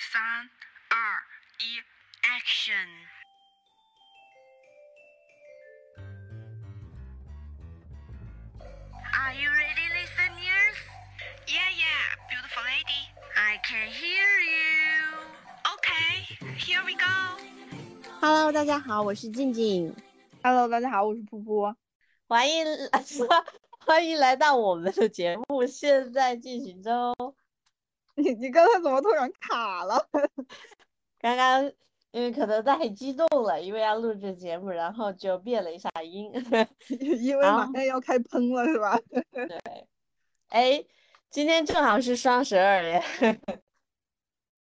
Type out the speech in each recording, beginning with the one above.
三、二、一，Action！ Are you ready, listeners? Yeah, yeah, beautiful lady. I can hear you. Okay, here we go. Hello，大家好，我是静静， Hello，大家好，我是噗噗。欢迎欢迎来到我们的节目，现在进行中。 你你刚才怎么突然卡了？刚刚因为可能太激动了，因为要录制节目，然后就变了一下音。因为马上要开喷了是吧？对，哎，今天正好是双十二耶。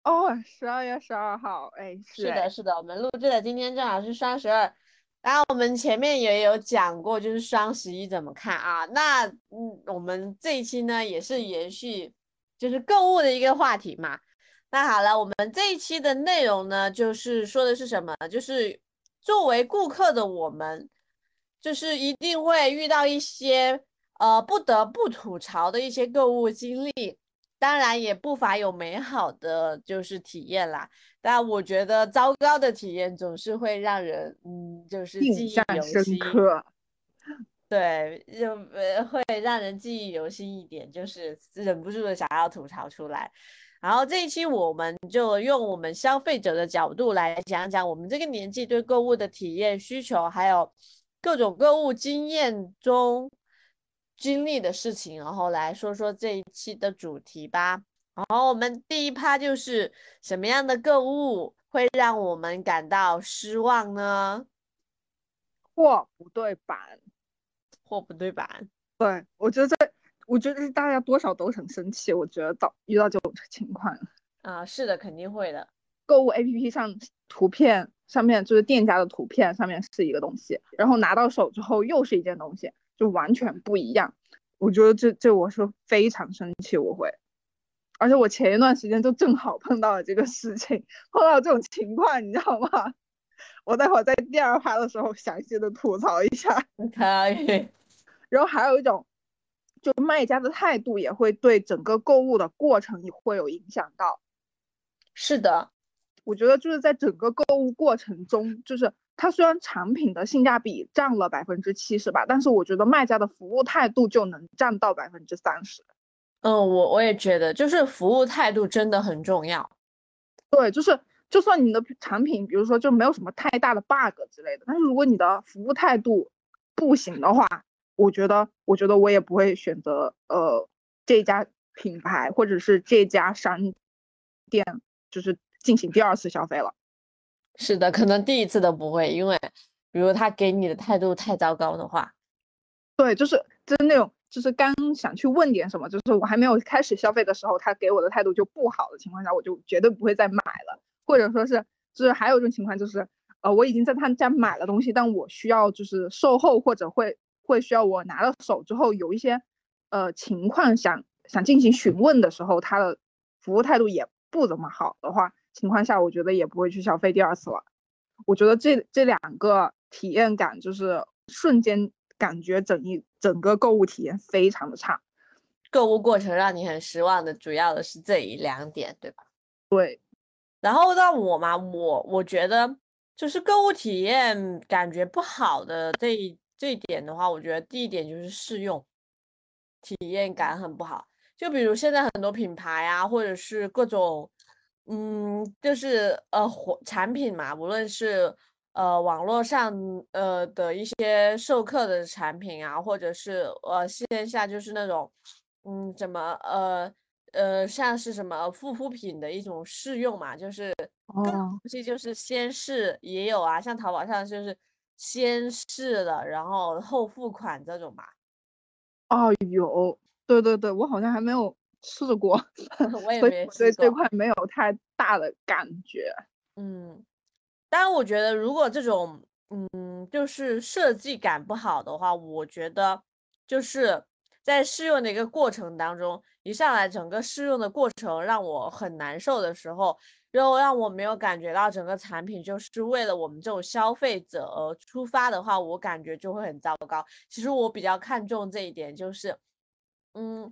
哦，十二月十二号，哎，是是的，是的，我们录制的今天正好是双十二，然后我们前面也有讲过，就是双十一怎么看啊？那嗯，我们这一期呢也是延续就是购物的一个话题嘛。那好了，我们这一期的内容呢，就是说的是什么？就是作为顾客的我们，就是一定会遇到一些呃不得不吐槽的一些购物经历。当然也不乏有美好的就是体验啦，但我觉得糟糕的体验总是会让人嗯，就是记忆印象深犹新。刻。对，就呃会让人记忆犹新一点，就是忍不住的想要吐槽出来。然后这一期我们就用我们消费者的角度来讲讲我们这个年纪对购物的体验需求，还有各种购物经验中经历的事情，然后来说说这一期的主题吧。然后我们第一趴就是什么样的购物会让我们感到失望呢？货不对版，货不对版。对我觉得这，我觉得大家多少都很生气。我觉得到遇到这种情况，啊，是的，肯定会的。购物 APP 上图片上面就是店家的图片上面是一个东西，然后拿到手之后又是一件东西，就完全不一样。我觉得这这我是非常生气，我会。而且我前一段时间就正好碰到了这个事情，碰到这种情况，你知道吗？我待会儿在第二趴的时候详细的吐槽一下。可以，然后还有一种，就卖家的态度也会对整个购物的过程也会有影响到。是的，我觉得就是在整个购物过程中，就是它虽然产品的性价比占了百分之七十吧，但是我觉得卖家的服务态度就能占到百分之三十。嗯，我我也觉得，就是服务态度真的很重要。对，就是就算你的产品，比如说就没有什么太大的 bug 之类的，但是如果你的服务态度不行的话，我觉得，我觉得我也不会选择呃这家品牌或者是这家商店，就是进行第二次消费了。是的，可能第一次都不会，因为比如他给你的态度太糟糕的话，对，就是就是那种，就是刚想去问点什么，就是我还没有开始消费的时候，他给我的态度就不好的情况下，我就绝对不会再买了。或者说是，就是还有一种情况就是，呃，我已经在他家买了东西，但我需要就是售后或者会会需要我拿到手之后有一些呃情况想想进行询问的时候，他的服务态度也不怎么好的话，情况下，我觉得也不会去消费第二次了。我觉得这这两个体验感就是瞬间感觉整一整个购物体验非常的差。购物过程让你很失望的，主要的是这一两点，对吧？对，然后到我嘛，我我觉得就是购物体验感觉不好的这一这一点的话，我觉得第一点就是试用体验感很不好。就比如现在很多品牌啊，或者是各种，嗯，就是呃活产品嘛，无论是呃网络上呃的一些授课的产品啊，或者是呃线下就是那种，嗯，怎么呃。呃，像是什么护肤品的一种试用嘛，就是各种哦，东西就是先试也有啊，像淘宝上就是先试了，然后后付款这种吧。哦，有，对对对，我好像还没有试过，我也所以没我对这。块没有太大的感觉。嗯，当然我觉得如果这种嗯就是设计感不好的话，我觉得就是在试用的一个过程当中，一上来整个试用的过程让我很难受的时候，然后让我没有感觉到整个产品就是为了我们这种消费者而出发的话，我感觉就会很糟糕。其实我比较看重这一点，就是嗯，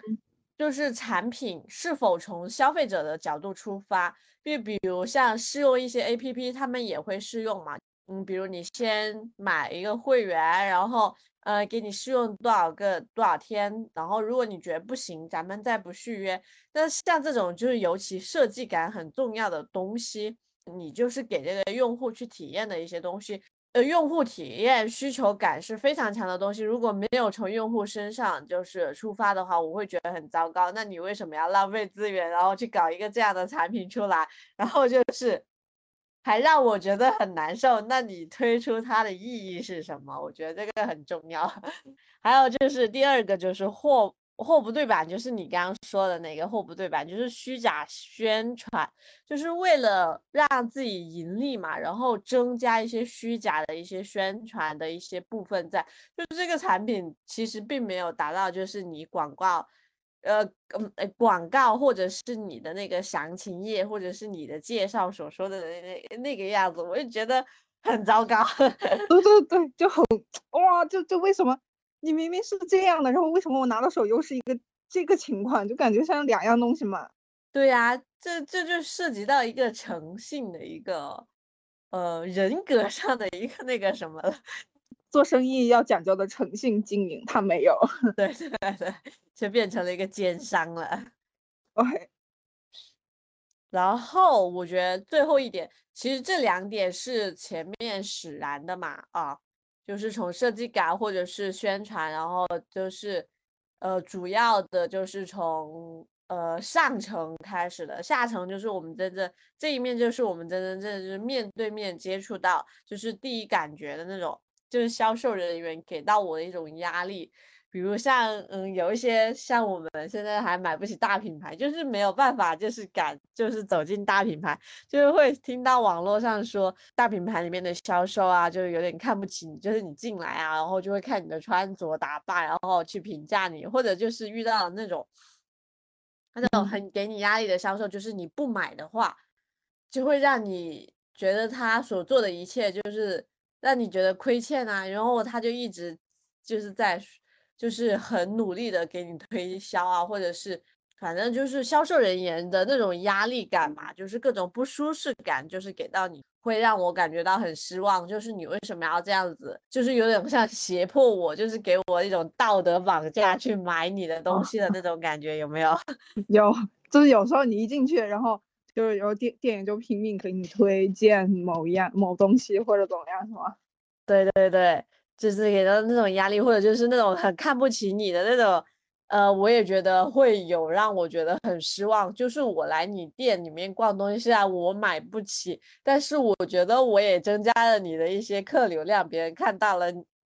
就是产品是否从消费者的角度出发，就比如像试用一些 A P P，他们也会试用嘛。嗯，比如你先买一个会员，然后呃给你试用多少个多少天，然后如果你觉得不行，咱们再不续约。但像这种就是尤其设计感很重要的东西，你就是给这个用户去体验的一些东西。呃，用户体验需求感是非常强的东西，如果没有从用户身上就是出发的话，我会觉得很糟糕。那你为什么要浪费资源，然后去搞一个这样的产品出来，然后就是还让我觉得很难受？那你推出它的意义是什么？我觉得这个很重要。还有就是第二个就是货。货不对版就是你刚刚说的哪个货不对版，就是虚假宣传，就是为了让自己盈利嘛，然后增加一些虚假的一些宣传的一些部分在，就是这个产品其实并没有达到就是你广告，呃，嗯，广告或者是你的那个详情页或者是你的介绍所说的那那那个样子，我就觉得很糟糕。对对对，就很哇，就就为什么？你明明是这样的，然后为什么我拿到手又是一个这个情况？就感觉像两样东西嘛。对呀，这这就涉及到一个诚信的一个，呃，人格上的一个那个什么了。做生意要讲究的诚信经营，他没有。对对对，就变成了一个奸商了。OK。然后我觉得最后一点，其实这两点是前面使然的嘛，啊。就是从设计感或者是宣传，然后就是，呃，主要的就是从呃上层开始的，下层就是我们真正这一面就是我们真真正正面对面接触到，就是第一感觉的那种，就是销售人员给到我的一种压力。比如像嗯，有一些像我们现在还买不起大品牌，就是没有办法，就是敢就是走进大品牌，就是会听到网络上说大品牌里面的销售啊，就是有点看不起你，就是你进来啊，然后就会看你的穿着打扮，然后去评价你，或者就是遇到那种那种很给你压力的销售，就是你不买的话，就会让你觉得他所做的一切就是让你觉得亏欠啊，然后他就一直就是在。就是很努力的给你推销啊，或者是反正就是销售人员的那种压力感嘛，就是各种不舒适感，就是给到你会让我感觉到很失望。就是你为什么要这样子？就是有点像胁迫我，就是给我一种道德绑架去买你的东西的那种感觉，有没有？有，就是有时候你一进去，然后就是有店店员就拼命给你推荐某一样某东西或者怎么样，是吗？对对对。就是给到那种压力，或者就是那种很看不起你的那种，呃，我也觉得会有让我觉得很失望。就是我来你店里面逛东西，啊我买不起，但是我觉得我也增加了你的一些客流量，别人看到了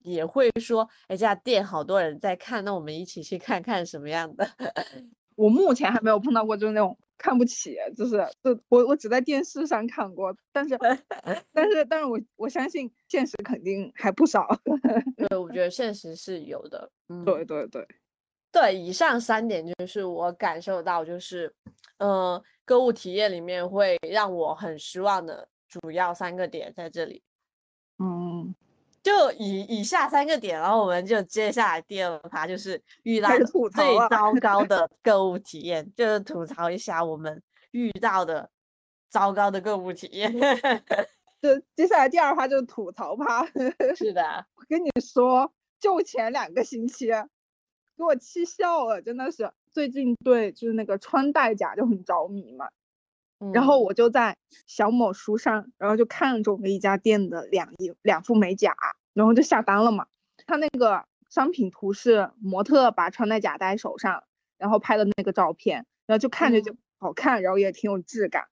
也会说，哎，这家店好多人在看，那我们一起去看看什么样的。我目前还没有碰到过，就是那种。看不起，就是就我我只在电视上看过，但是 但是但是我我相信现实肯定还不少。对，我觉得现实是有的。嗯，对对对对，以上三点就是我感受到，就是嗯，购物体验里面会让我很失望的主要三个点在这里。嗯。就以以下三个点，然后我们就接下来第二趴，就是遇到最糟糕 的购物体验，就是吐槽一下我们遇到的糟糕的购物体验。就接下来第二趴就是吐槽趴。是的，我跟你说，就前两个星期，给我气笑了，真的是。最近对就是那个穿戴甲就很着迷嘛，然后我就在小某书上，然后就看中了一家店的两一两副美甲。然后就下单了嘛，他那个商品图是模特把穿戴甲戴手上，然后拍的那个照片，然后就看着就好看，然后也挺有质感。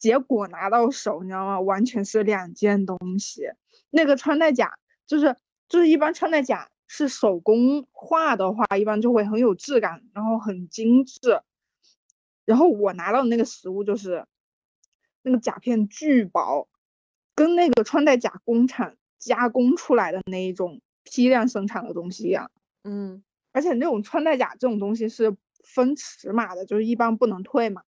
结果拿到手，你知道吗？完全是两件东西。那个穿戴甲就是就是一般穿戴甲是手工画的话，一般就会很有质感，然后很精致。然后我拿到的那个实物就是那个甲片巨薄，跟那个穿戴甲工厂。加工出来的那一种批量生产的东西一样，嗯，而且那种穿戴甲这种东西是分尺码的，就是一般不能退嘛。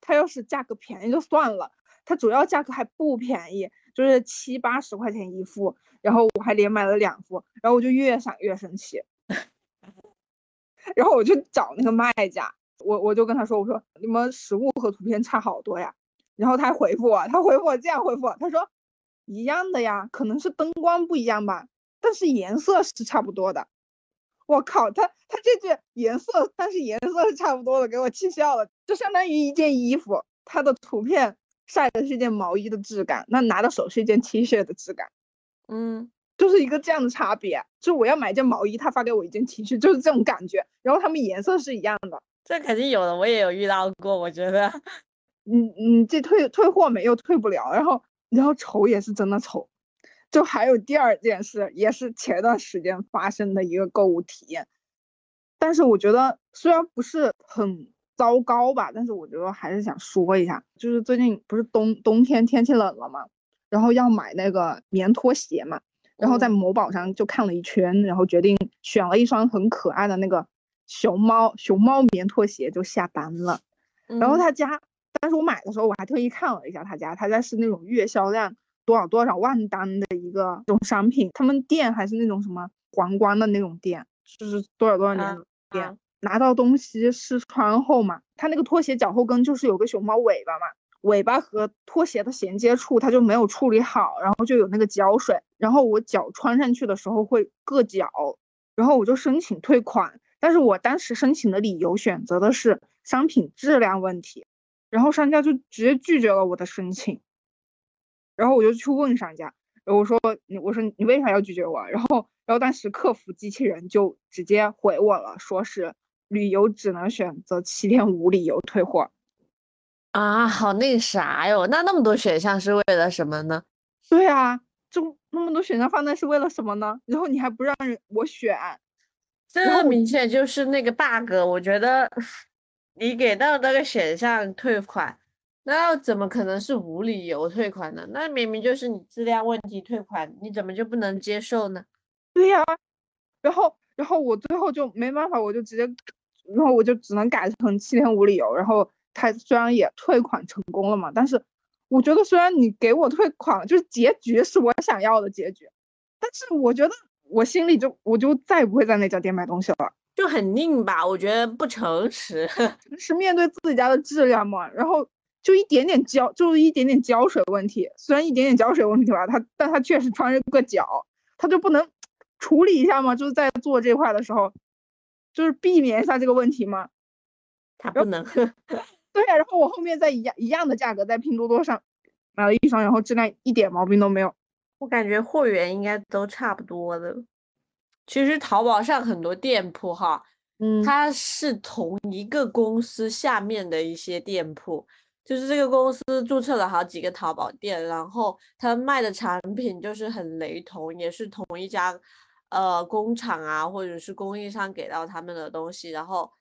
它要是价格便宜就算了，它主要价格还不便宜，就是七八十块钱一副，然后我还连买了两副，然后我就越想越生气，然后我就找那个卖家，我我就跟他说，我说你们实物和图片差好多呀。然后他回复我，他回复我这样回复，他说一样的呀，可能是灯光不一样吧，但是颜色是差不多的。我靠，他他这句颜色，但是颜色是差不多的，给我气笑了。就相当于一件衣服，它的图片晒的是一件毛衣的质感，那拿到手是一件 T 恤的质感。嗯，就是一个这样的差别。就我要买件毛衣，他发给我一件 T 恤，就是这种感觉。然后他们颜色是一样的，这肯定有的，我也有遇到过。我觉得，你你这退退货没又退不了，然后然后丑也是真的丑。就还有第二件事，也是前段时间发生的一个购物体验，但是我觉得虽然不是很糟糕吧，但是我觉得还是想说一下，就是最近不是冬冬天天气冷了嘛，然后要买那个棉拖鞋嘛，然后在某宝上就看了一圈，然后决定选了一双很可爱的那个熊猫熊猫棉拖鞋就下单了，然后他家，但是我买的时候我还特意看了一下他家，他家是那种月销量。多少多少万单的一个这种商品，他们店还是那种什么皇冠的那种店，就是多少多少年的店。拿到东西试穿后嘛，它那个拖鞋脚后跟就是有个熊猫尾巴嘛，尾巴和拖鞋的衔接处它就没有处理好，然后就有那个胶水，然后我脚穿上去的时候会硌脚，然后我就申请退款，但是我当时申请的理由选择的是商品质量问题，然后商家就直接拒绝了我的申请。然后我就去问商家，我说你，我说你为啥要拒绝我？然后，然后当时客服机器人就直接回我了，说是旅游只能选择七天无理由退货。啊，好那啥哟，那那么多选项是为了什么呢？对啊，就那么多选项放那是为了什么呢？然后你还不让人我选，这明显就是那个 bug。我觉得你给到那个选项退款。那怎么可能是无理由退款呢？那明明就是你质量问题退款，你怎么就不能接受呢？对呀，然后然后我最后就没办法，我就直接，然后我就只能改成七天无理由。然后他虽然也退款成功了嘛，但是我觉得虽然你给我退款，就是结局是我想要的结局，但是我觉得我心里就我就再也不会在那家店买东西了，就很拧吧？我觉得不诚实，是面对自己家的质量嘛，然后。就一点点胶，就是一点点胶水问题。虽然一点点胶水问题吧，他但他确实穿着个脚，他就不能处理一下吗？就是在做这块的时候，就是避免一下这个问题吗？他不能。对呀，然后我后面在一样一样的价格在拼多多上买了一双，然后质量一点毛病都没有。我感觉货源应该都差不多的。其实淘宝上很多店铺哈，嗯，它是同一个公司下面的一些店铺。就是这个公司注册了好几个淘宝店，然后他卖的产品就是很雷同，也是同一家呃工厂啊，或者是供应商给到他们的东西，然后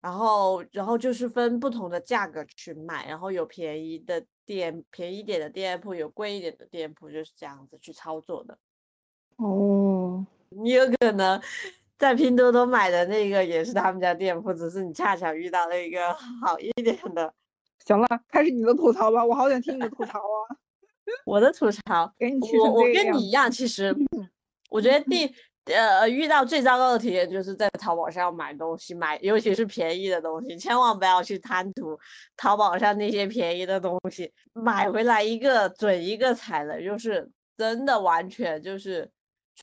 然后然后就是分不同的价格去卖，然后有便宜的店，便宜点的店铺，有贵一点的店铺，就是这样子去操作的。哦，你有可能在拼多多买的那个也是他们家店铺，只是你恰巧遇到了一个 好一点的。行了，开始你的吐槽吧，我好想听你的吐槽啊！我的吐槽，给你我我跟你一样，其实我觉得第呃遇到最糟糕的体验就是在淘宝上买东西，买尤其是便宜的东西，千万不要去贪图淘宝上那些便宜的东西，买回来一个准一个踩雷，就是真的完全就是。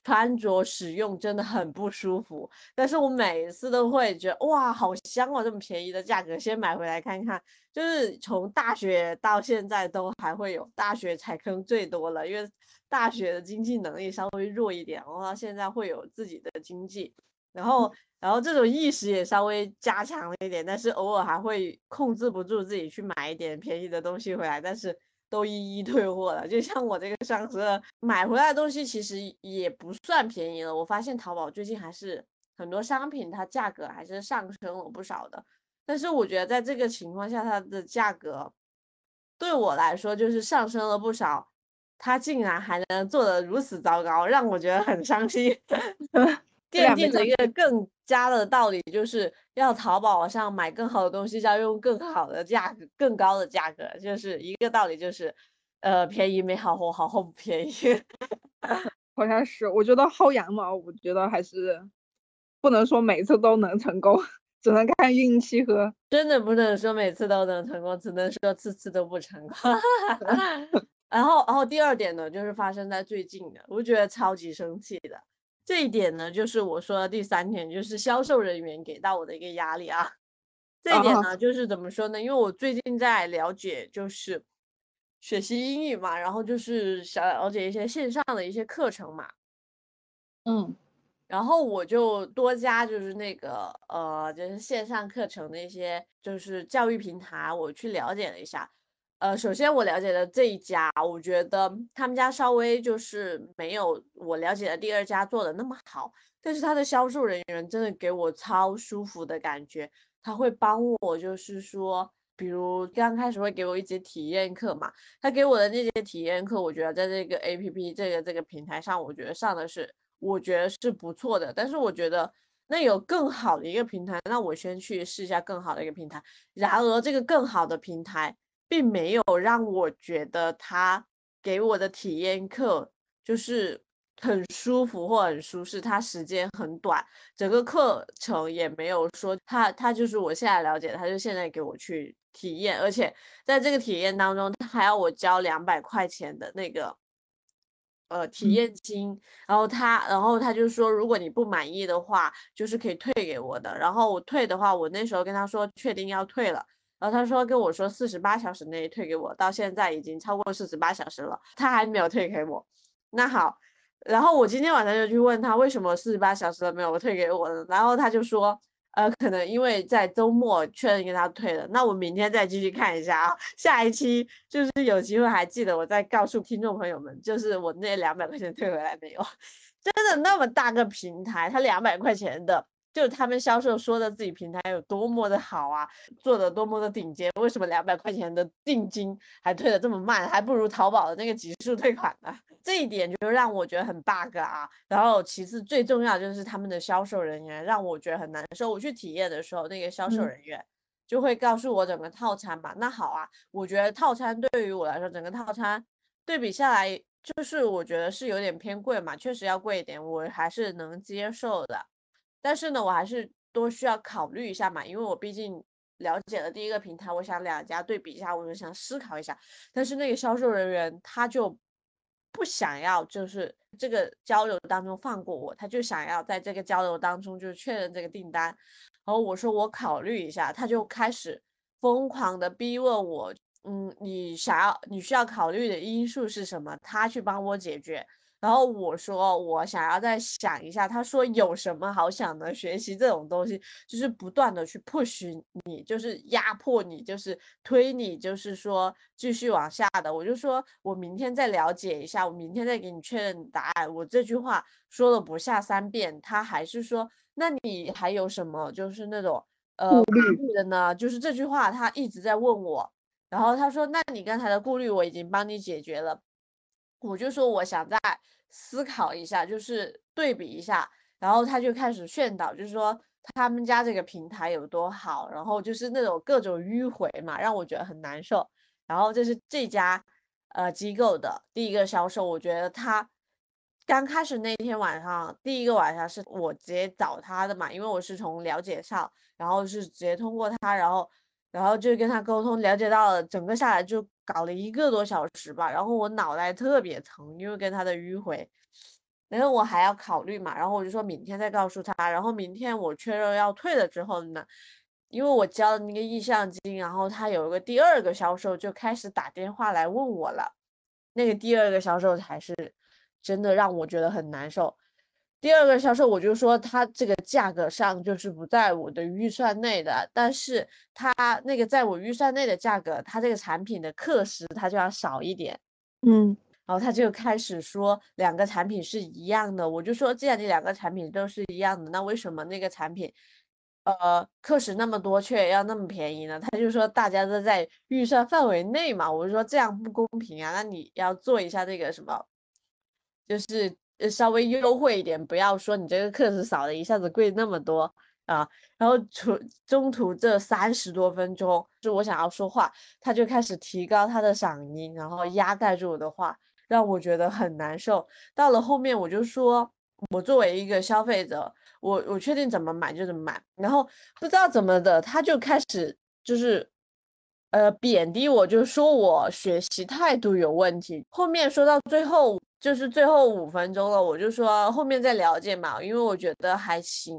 穿着使用真的很不舒服，但是我每次都会觉得哇，好香哦，这么便宜的价格，先买回来看看。就是从大学到现在都还会有，大学踩坑最多了，因为大学的经济能力稍微弱一点，然后现在会有自己的经济，然后然后这种意识也稍微加强了一点，但是偶尔还会控制不住自己去买一点便宜的东西回来，但是。都一一退货了，就像我这个双十二买回来的东西，其实也不算便宜了。我发现淘宝最近还是很多商品它价格还是上升了不少的，但是我觉得在这个情况下，它的价格对我来说就是上升了不少，它竟然还能做得如此糟糕，让我觉得很伤心。奠定了一个更加的道理，就是要淘宝上买更好的东西，要用更好的价格、更高的价格，就是一个道理，就是，呃，便宜没好货，好货不便宜。好像是，我觉得薅羊毛，我觉得还是不能说每次都能成功，只能看运气和真的不能说每次都能成功，只能说次次都不成功。然后，然后第二点呢，就是发生在最近的，我觉得超级生气的。这一点呢，就是我说的第三点，就是销售人员给到我的一个压力啊。这一点呢，就是怎么说呢？因为我最近在了解，就是学习英语嘛，然后就是想了解一些线上的一些课程嘛。嗯。然后我就多加就是那个呃，就是线上课程的一些就是教育平台，我去了解了一下。呃，首先我了解的这一家，我觉得他们家稍微就是没有我了解的第二家做的那么好，但是他的销售人员真的给我超舒服的感觉，他会帮我，就是说，比如刚开始会给我一节体验课嘛，他给我的那节体验课，我觉得在这个 A P P 这个这个平台上，我觉得上的是我觉得是不错的，但是我觉得那有更好的一个平台，那我先去试一下更好的一个平台，然而这个更好的平台。并没有让我觉得他给我的体验课就是很舒服或很舒适，他时间很短，整个课程也没有说他他就是我现在了解，他就现在给我去体验，而且在这个体验当中，他还要我交两百块钱的那个呃体验金，然后他然后他就说如果你不满意的话，就是可以退给我的，然后我退的话，我那时候跟他说确定要退了。然后他说跟我说四十八小时内退给我，到现在已经超过四十八小时了，他还没有退给我。那好，然后我今天晚上就去问他为什么四十八小时都没有退给我呢？然后他就说，呃，可能因为在周末确认给他退了。那我明天再继续看一下啊，下一期就是有机会还记得我再告诉听众朋友们，就是我那两百块钱退回来没有？真的那么大个平台，他两百块钱的。就是他们销售说的自己平台有多么的好啊，做的多么的顶尖，为什么两百块钱的定金还退的这么慢，还不如淘宝的那个极速退款呢？这一点就让我觉得很 bug 啊。然后其次最重要就是他们的销售人员让我觉得很难受。我去体验的时候，那个销售人员就会告诉我整个套餐嘛。那好啊，我觉得套餐对于我来说，整个套餐对比下来，就是我觉得是有点偏贵嘛，确实要贵一点，我还是能接受的。但是呢，我还是多需要考虑一下嘛，因为我毕竟了解了第一个平台，我想两家对比一下，我就想思考一下。但是那个销售人员他就不想要，就是这个交流当中放过我，他就想要在这个交流当中就确认这个订单。然后我说我考虑一下，他就开始疯狂的逼问我，嗯，你想要你需要考虑的因素是什么？他去帮我解决。然后我说我想要再想一下，他说有什么好想的？学习这种东西就是不断的去 push 你，就是压迫你，就是推你，就是说继续往下的。我就说我明天再了解一下，我明天再给你确认答案。我这句话说了不下三遍，他还是说那你还有什么就是那种呃顾虑的呢？就是这句话他一直在问我，然后他说那你刚才的顾虑我已经帮你解决了。我就说我想再思考一下，就是对比一下，然后他就开始炫导，就是说他们家这个平台有多好，然后就是那种各种迂回嘛，让我觉得很难受。然后这是这家呃机构的第一个销售，我觉得他刚开始那天晚上，第一个晚上是我直接找他的嘛，因为我是从了解上，然后是直接通过他，然后然后就跟他沟通，了解到了整个下来就。搞了一个多小时吧，然后我脑袋特别疼，因为跟他的迂回，然后我还要考虑嘛，然后我就说明天再告诉他，然后明天我确认要退了之后呢，因为我交了那个意向金，然后他有一个第二个销售就开始打电话来问我了，那个第二个销售才是真的让我觉得很难受。第二个销售，我就说他这个价格上就是不在我的预算内的，但是他那个在我预算内的价格，他这个产品的课时他就要少一点，嗯，然后他就开始说两个产品是一样的，我就说既然你两个产品都是一样的，那为什么那个产品，呃，课时那么多却要那么便宜呢？他就说大家都在预算范围内嘛，我就说这样不公平啊，那你要做一下这个什么，就是。稍微优惠一点，不要说你这个课时少了一下子贵那么多啊。然后途中途这三十多分钟，就我想要说话，他就开始提高他的嗓音，然后压盖住我的话，让我觉得很难受。到了后面我就说，我作为一个消费者，我我确定怎么买就怎么买，然后不知道怎么的，他就开始就是呃贬低我，就说我学习态度有问题。后面说到最后，就是最后五分钟了，我就说后面再了解嘛，因为我觉得还行，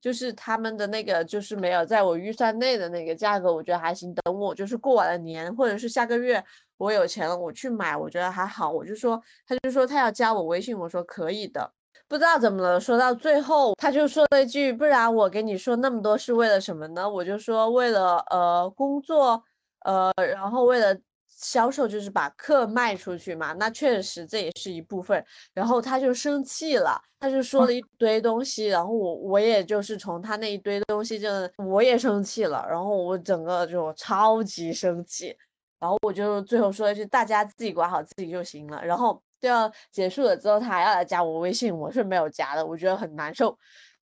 就是他们的那个就是没有在我预算内的那个价格，我觉得还行。等我就是过完了年或者是下个月我有钱了，我去买，我觉得还好。我就说，他就说他要加我微信，我说可以的。不知道怎么了，说到最后，他就说了一句：“不然我给你说那么多是为了什么呢？”我就说为了呃工作，呃，然后为了销售，就是把课卖出去嘛。那确实这也是一部分。然后他就生气了，他就说了一堆东西，然后我我也就是从他那一堆东西，就我也生气了，然后我整个就超级生气，然后我就最后说一句：“大家自己管好自己就行了。”然后。就要结束了之后，他还要来加我微信，我是没有加的，我觉得很难受。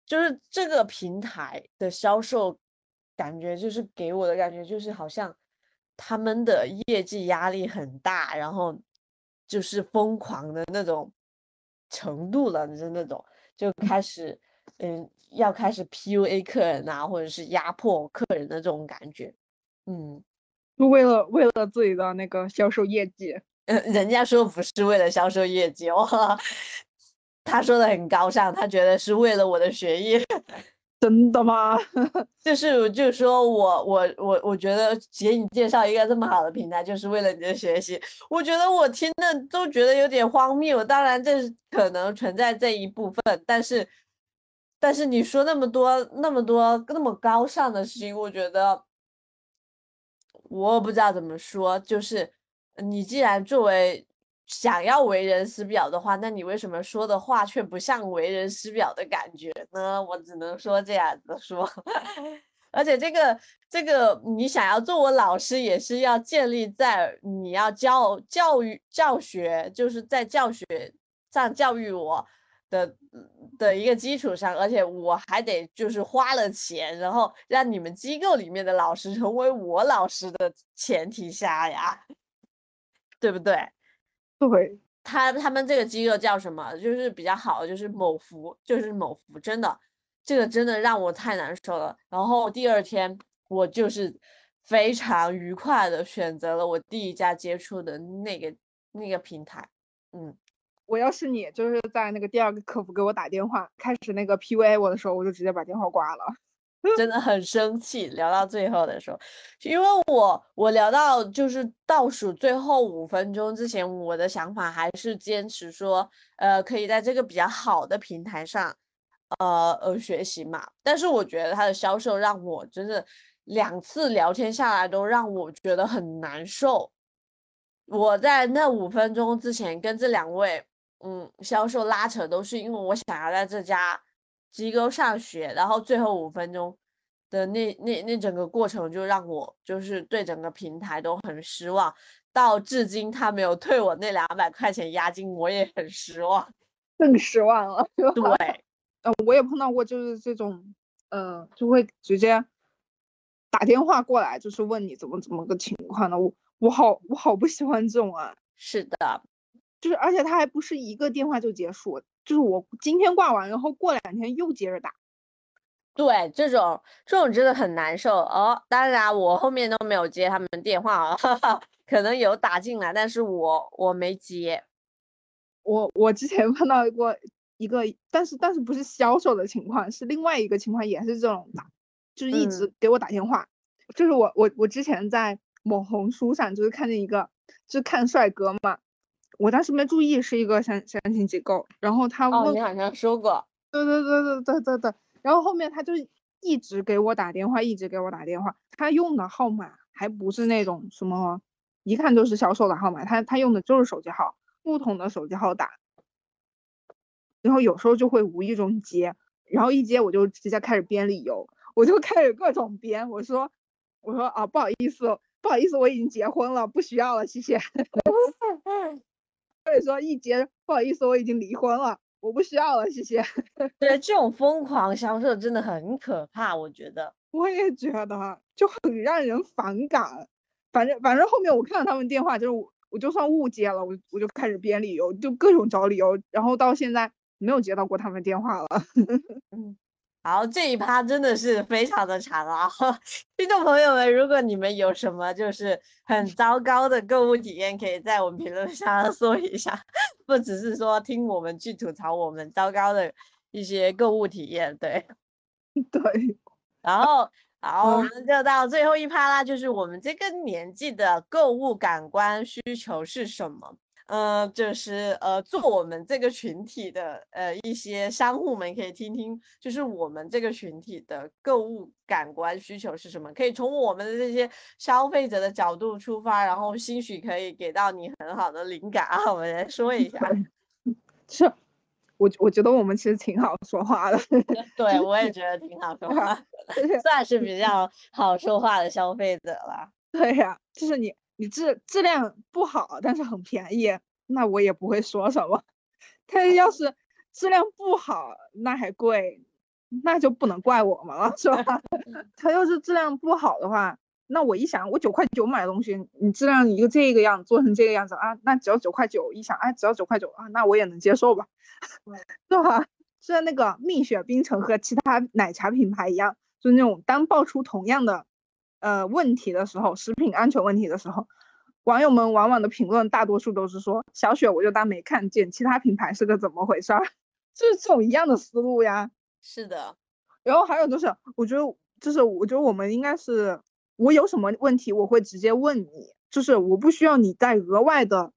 就是这个平台的销售，感觉就是给我的感觉就是好像他们的业绩压力很大，然后就是疯狂的那种程度了，就是那种就开始嗯要开始 PUA 客人啊，或者是压迫客人的这种感觉，嗯，就为了为了自己的那个销售业绩。嗯，人家说不是为了销售业绩哦，他说的很高尚，他觉得是为了我的学业，真的吗？就是就是说我我我我觉得给你介绍一个这么好的平台，就是为了你的学习，我觉得我听的都觉得有点荒谬。当然这可能存在这一部分，但是但是你说那么多那么多那么高尚的事情，我觉得我不知道怎么说，就是。你既然作为想要为人师表的话，那你为什么说的话却不像为人师表的感觉呢？我只能说这样子说。而且这个这个，你想要做我老师，也是要建立在你要教教育教学，就是在教学上教育我的的一个基础上，而且我还得就是花了钱，然后让你们机构里面的老师成为我老师的前提下呀。对不对？对，他他们这个机构叫什么？就是比较好，就是某福，就是某福，真的，这个真的让我太难受了。然后第二天，我就是非常愉快的选择了我第一家接触的那个那个平台。嗯，我要是你，就是在那个第二个客服给我打电话，开始那个 PUA 我的时候，我就直接把电话挂了。真的很生气，聊到最后的时候，因为我我聊到就是倒数最后五分钟之前，我的想法还是坚持说，呃，可以在这个比较好的平台上，呃呃学习嘛。但是我觉得他的销售让我真的两次聊天下来都让我觉得很难受。我在那五分钟之前跟这两位嗯销售拉扯，都是因为我想要在这家。机构上学，然后最后五分钟的那那那整个过程就让我就是对整个平台都很失望，到至今他没有退我那两百块钱押金，我也很失望，更失望了。对，呃，我也碰到过，就是这种，呃，就会直接打电话过来，就是问你怎么怎么个情况呢？我我好我好不喜欢这种啊。是的，就是而且他还不是一个电话就结束。就是我今天挂完，然后过两天又接着打，对，这种这种真的很难受哦。当然，我后面都没有接他们电话啊，可能有打进来，但是我我没接。我我之前碰到过一个，但是但是不是销售的情况，是另外一个情况，也是这种打，就是一直给我打电话。就是我我我之前在某红书上就是看见一个，就是看帅哥嘛。我当时没注意是一个相相亲机构，然后他问，你好像说过，对对对对对对对，然后后面他就一直给我打电话，一直给我打电话，他用的号码还不是那种什么，一看就是销售的号码，他他用的就是手机号，不同的手机号打，然后有时候就会无意中接，然后一接我就直接开始编理由，我就开始各种编，我说我说啊不好意思不好意思我已经结婚了，不需要了，谢谢。或者说一接不好意思，我已经离婚了，我不需要了，谢谢。对，这种疯狂销售真的很可怕，我觉得。我也觉得就很让人反感。反正反正后面我看到他们电话，就是我我就算误接了，我我就开始编理由，就各种找理由，然后到现在没有接到过他们电话了。嗯，好，这一趴真的是非常的长啊！听众朋友们，如果你们有什么就是很糟糕的购物体验，可以在我们评论下说一下，不只是说听我们去吐槽我们糟糕的一些购物体验，对。对，然后好，我嗯们就到最后一趴啦，就是我们这个年纪的购物感官需求是什么？呃，就是呃，做我们这个群体的呃一些商户们可以听听，就是我们这个群体的购物感官需求是什么？可以从我们的这些消费者的角度出发，然后兴许可以给到你很好的灵感啊。我们来说一下，是我我觉得我们其实挺好说话的，对我也觉得挺好 说话，就 是算是比较好说话的消费者了。对呀、就是你你质质量不好，但是很便宜，那我也不会说什么。他要是质量不好，那还贵，那就不能怪我们了，是吧？他要是质量不好的话，那我一想，我九块九买东西，你质量一个这个样，做成这个样子啊，那只要九块九，一想，哎，只要九块九啊，那我也能接受吧，是吧？就像那个蜜雪冰城和其他奶茶品牌一样，就那种当爆出同样的呃问题的时候，食品安全问题的时候，网友们往往的评论大多数都是说小雪我就当没看见，其他品牌是个怎么回事儿，就是这种一样的思路呀。是的，然后还有就是，我觉得就是我觉得我们应该是，我有什么问题我会直接问你，就是我不需要你再额外的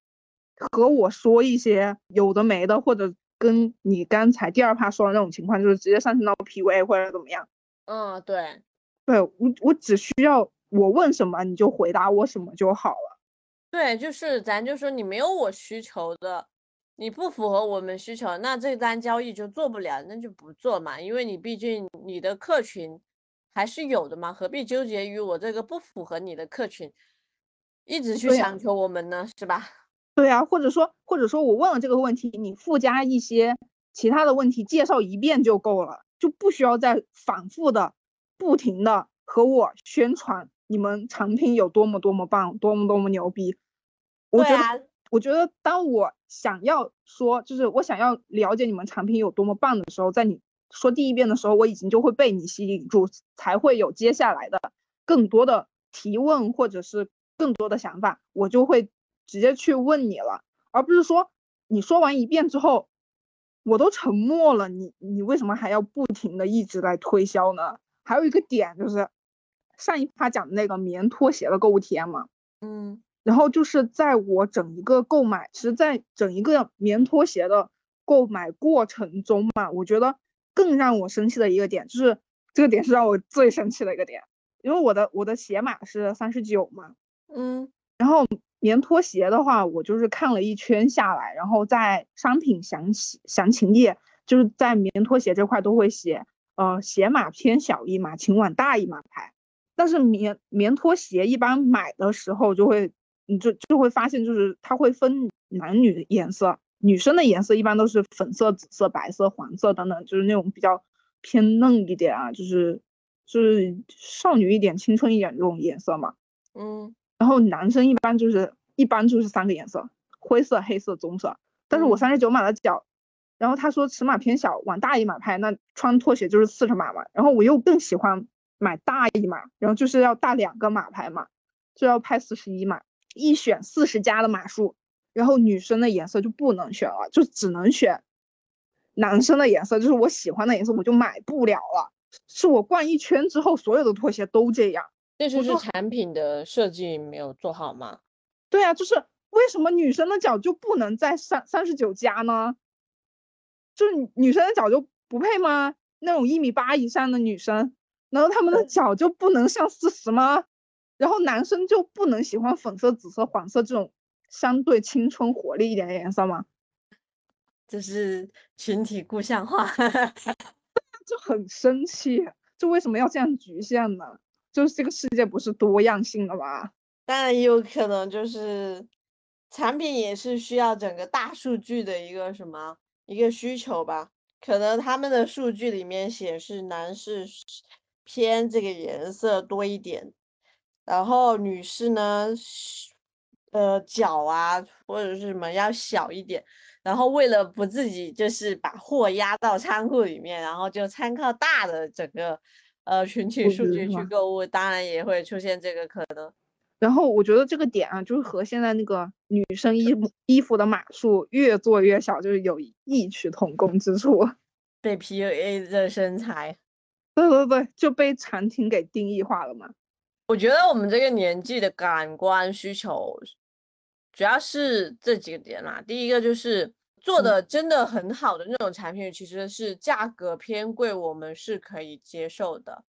和我说一些有的没的，或者跟你刚才第二趴说的那种情况，就是直接上升到 PUA 或者怎么样。嗯，对，对我我只需要我问什么你就回答我什么就好了。对，就是咱就说你没有我需求的，你不符合我们需求，那这单交易就做不了，那就不做嘛，因为你毕竟你的客群还是有的嘛，何必纠结于我这个不符合你的客群，一直去强求我们呢，是吧？对啊，或者说或者说我问了这个问题，你附加一些其他的问题介绍一遍就够了，就不需要再反复的、不停的和我宣传你们产品有多么多么棒，多么多么牛逼。我觉得，啊，我觉得当我想要说，就是我想要了解你们产品有多么棒的时候，在你说第一遍的时候，我已经就会被你吸引住，才会有接下来的更多的提问或者是更多的想法，我就会直接去问你了，而不是说你说完一遍之后，我都沉默了，你你为什么还要不停的一直来推销呢？还有一个点就是上一趴讲的那个棉拖鞋的购物体验嘛，嗯。然后就是在我整一个购买，其实，在整一个棉拖鞋的购买过程中嘛，我觉得更让我生气的一个点，就是这个点是让我最生气的一个点，因为我的我的鞋码是三十九嘛，嗯。然后棉拖鞋的话，我就是看了一圈下来，然后在商品详细详情页，就是在棉拖鞋这块都会写，呃，鞋码偏小一码，请往大一码拍。但是棉棉拖鞋一般买的时候就会，你就就会发现，就是它会分男女颜色，女生的颜色一般都是粉色、紫色、白色、黄色等等，就是那种比较偏嫩一点啊，就是就是少女一点、青春一点这种颜色嘛。嗯然后男生一般就是一般就是三个颜色，灰色、黑色、棕色。但是我嗯三十九码的脚，然后他说尺码偏小，往大一码拍，那穿拖鞋就是四十码嘛。然后我又更喜欢买大一码，然后就是要大两个码拍嘛，就要拍四十一码，一选四十加的码数，然后女生的颜色就不能选了，就只能选男生的颜色，就是我喜欢的颜色，我就买不了了。是我逛一圈之后，所有的拖鞋都这样。这就是产品的设计没有做好吗？对啊，就是为什么女生的脚就不能在三三十九加呢？就是女女生的脚就不配吗？那种一米八以上的女生，难道她们的脚就不能像四十吗？然后男生就不能喜欢粉色、紫色、黄色这种相对青春活力一点的颜色吗？这是群体固象化。就很生气，就为什么要这样局限呢？就是这个世界不是多样性的吗？当然也有可能就是产品也是需要整个大数据的一个什么一个需求吧，可能他们的数据里面显示男士是偏这个颜色多一点，然后女士呢是呃脚啊或者是什么要小一点，然后为了不自己就是把货压到仓库里面，然后就参考大的整个呃群体数据去购物，当然也会出现这个可能。然后我觉得这个点啊，就是和现在那个女生衣衣服的码数越做越小，就是有异曲同工之处。被 PUA 的身材，对对对，就被产品给定义化了嘛。我觉得我们这个年纪的感官需求，主要是这几个点啦。第一个就是做的真的很好的那种产品，其实是价格偏贵，我们是可以接受的。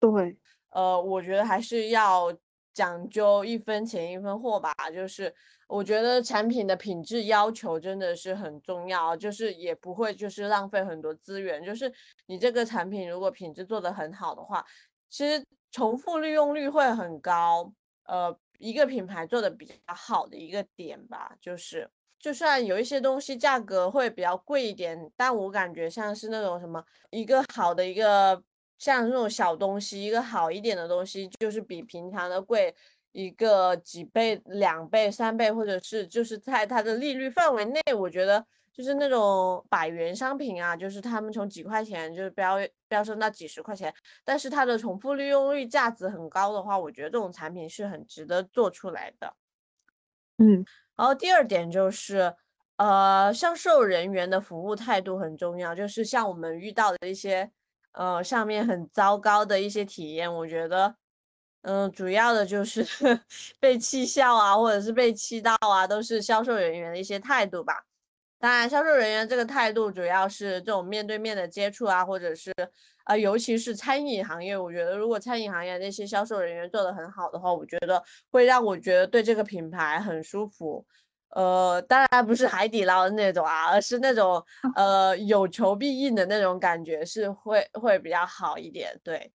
对，呃，我觉得还是要。讲究一分钱一分货吧，就是我觉得产品的品质要求真的是很重要，就是也不会就是浪费很多资源。就是你这个产品如果品质做得很好的话，其实重复利用率会很高。呃，一个品牌做的比较好的一个点吧，就是就算有一些东西价格会比较贵一点，但我感觉像是那种什么一个好的一个。像这种小东西，一个好一点的东西，就是比平常的贵一个几倍、两倍、三倍，或者是就是在它的利率范围内，我觉得就是那种百元商品啊，就是他们从几块钱就是飙飙升到几十块钱，但是它的重复利用率价值很高的话，我觉得这种产品是很值得做出来的。嗯，然后第二点就是，呃，销售人员的服务态度很重要，就是像我们遇到的一些。呃，上面很糟糕的一些体验，我觉得，嗯，主要的就是 被气笑啊，或者是被气到啊，都是销售人员的一些态度吧。当然，销售人员这个态度主要是这种面对面的接触啊，或者是啊，尤其是餐饮行业，我觉得如果餐饮行业那些销售人员做得很好的话，我觉得会让我觉得对这个品牌很舒服。呃，当然不是海底捞的那种啊，而是那种 呃有求必应的那种感觉，是会会比较好一点。对，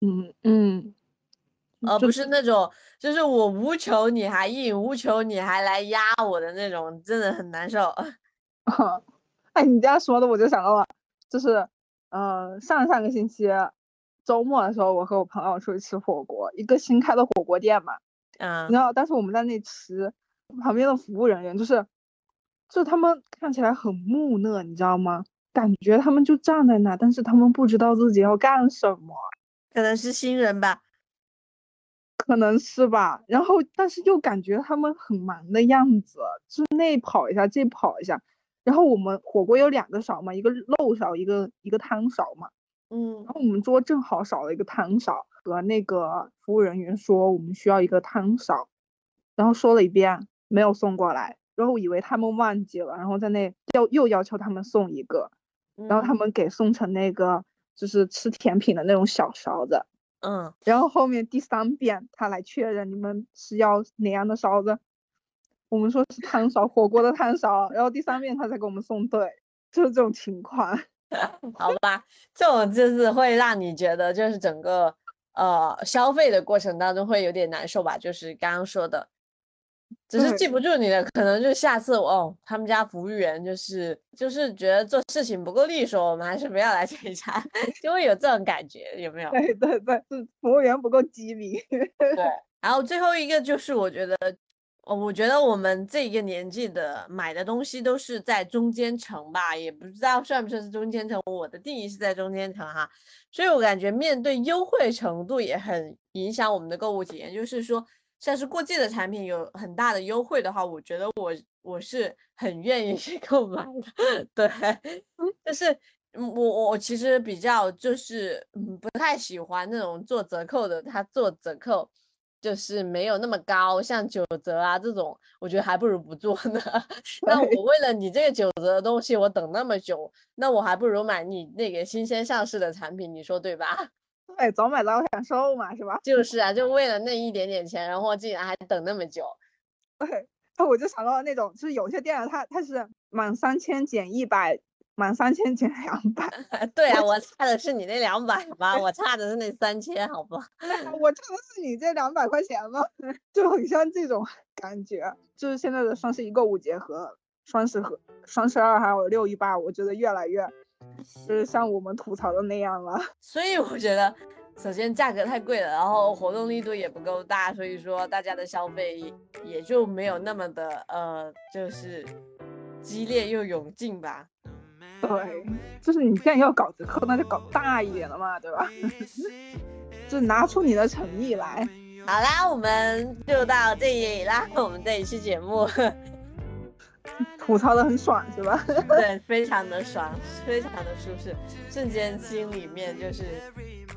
嗯嗯，而不是那种就是我无求你还应，无求你还来压我的那种，真的很难受。哎，你这样说的，我就想到了，就是呃上上个星期周末的时候，我和我朋友出去吃火锅，一个新开的火锅店嘛，嗯，然后但是我们在那吃。旁边的服务人员就是，就他们看起来很木讷，你知道吗？感觉他们就站在那，但是他们不知道自己要干什么，可能是新人吧，可能是吧。然后，但是又感觉他们很忙的样子，就那跑一下，这跑一下。然后我们火锅有两个勺嘛，一个漏勺，一个一个汤勺嘛。嗯。然后我们桌正好少了一个汤勺，和那个服务人员说我们需要一个汤勺，然后说了一遍。没有送过来，然后我以为他们忘记了，然后在那要又要求他们送一个，然后他们给送成那个就是吃甜品的那种小勺子，嗯，然后后面第三遍他来确认你们是要哪样的勺子，我们说是汤勺，火锅的汤勺，然后第三遍他才给我们送对，就是这种情况，好吧，这种就是会让你觉得就是整个呃消费的过程当中会有点难受吧，就是刚刚说的。只是记不住你的，可能就下次哦，他们家服务员就是就是觉得做事情不够利索，我们还是不要来这一家，就会有这种感觉，有没有？对对对，是服务员不够机敏。对，然后最后一个就是我觉得，哦，我觉得我们这一个年纪的买的东西都是在中间层吧，也不知道算不算是中间层，我的定义是在中间层哈，所以我感觉面对优惠程度也很影响我们的购物体验，就是说。像是过季的产品有很大的优惠的话，我觉得我我是很愿意 去购买的。对，但是我我其实比较就是嗯不太喜欢那种做折扣的，他做折扣就是没有那么高，像九折啊这种，我觉得还不如不做呢。那我为了你这个九折的东西，我等那么久，那我还不如买你那个新鲜上市的产品，你说对吧？对，早买早享受嘛，是吧？就是啊，就为了那一点点钱，然后竟然还等那么久。对，那我就想到了那种，就是有些店它它是满三千减一百，满三千减两百。对啊，我差的是你那两百吧？我差的是那三千，好不？我差的是你这两百块钱吗？就很像这种感觉，就是现在的双十一购物节和双十和双十二还有六一八，我觉得越来越。就是像我们吐槽的那样了，所以我觉得首先价格太贵了，然后活动力度也不够大，所以说大家的消费也就没有那么的呃，就是激烈又勇进吧。对，就是你既然要搞折扣，那就搞大一点了嘛，对吧？就拿出你的诚意来。好啦，我们就到这里啦，我们这一期节目吐槽的很爽是吧？对，非常的爽，非常的舒适，瞬间心里面就是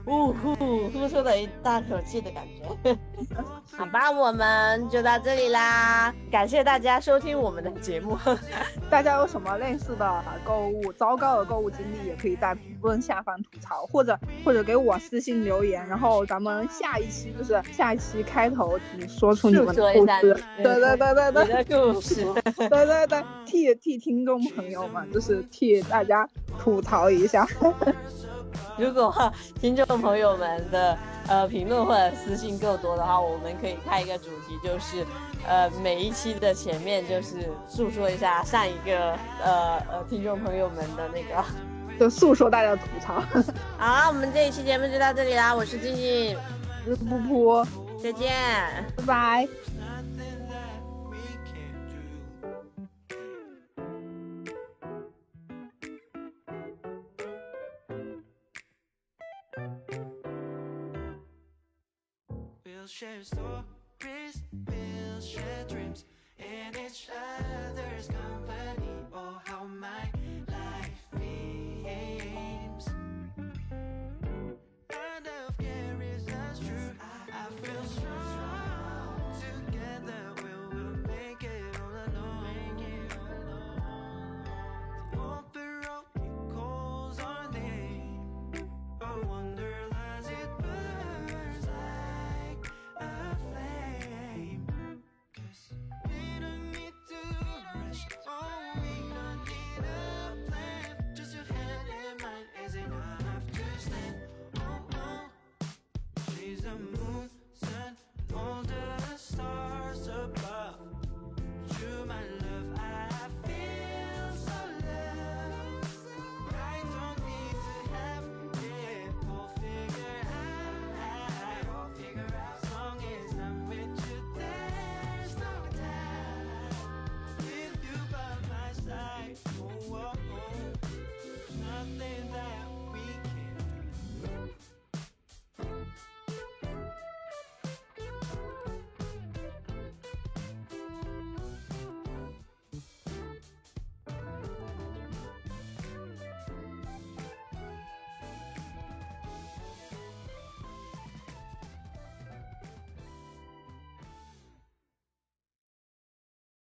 呜呼呼出了一大口气的感觉。好吧，我们就到这里啦，感谢大家收听我们的节目。大家有什么类似的购物糟糕的购物经历，也可以在评论下方吐槽，或者或者给我私信留言，然后咱们下一期就是下一期开头你说出你们的故事，对对对对对，故事，对对对，替替听众朋友们就是替大家吐槽一下。如果听众朋友们的呃评论或者私信够多的话，我们可以开一个主题，就是呃每一期的前面就是诉说一下上一个呃呃听众朋友们的那个，就诉说大家的吐槽。好，我们这一期节目就到这里啦，我是静静，我是噗噗，再见，拜拜。share stories, meals, share dreams in each other's company. Oh, how my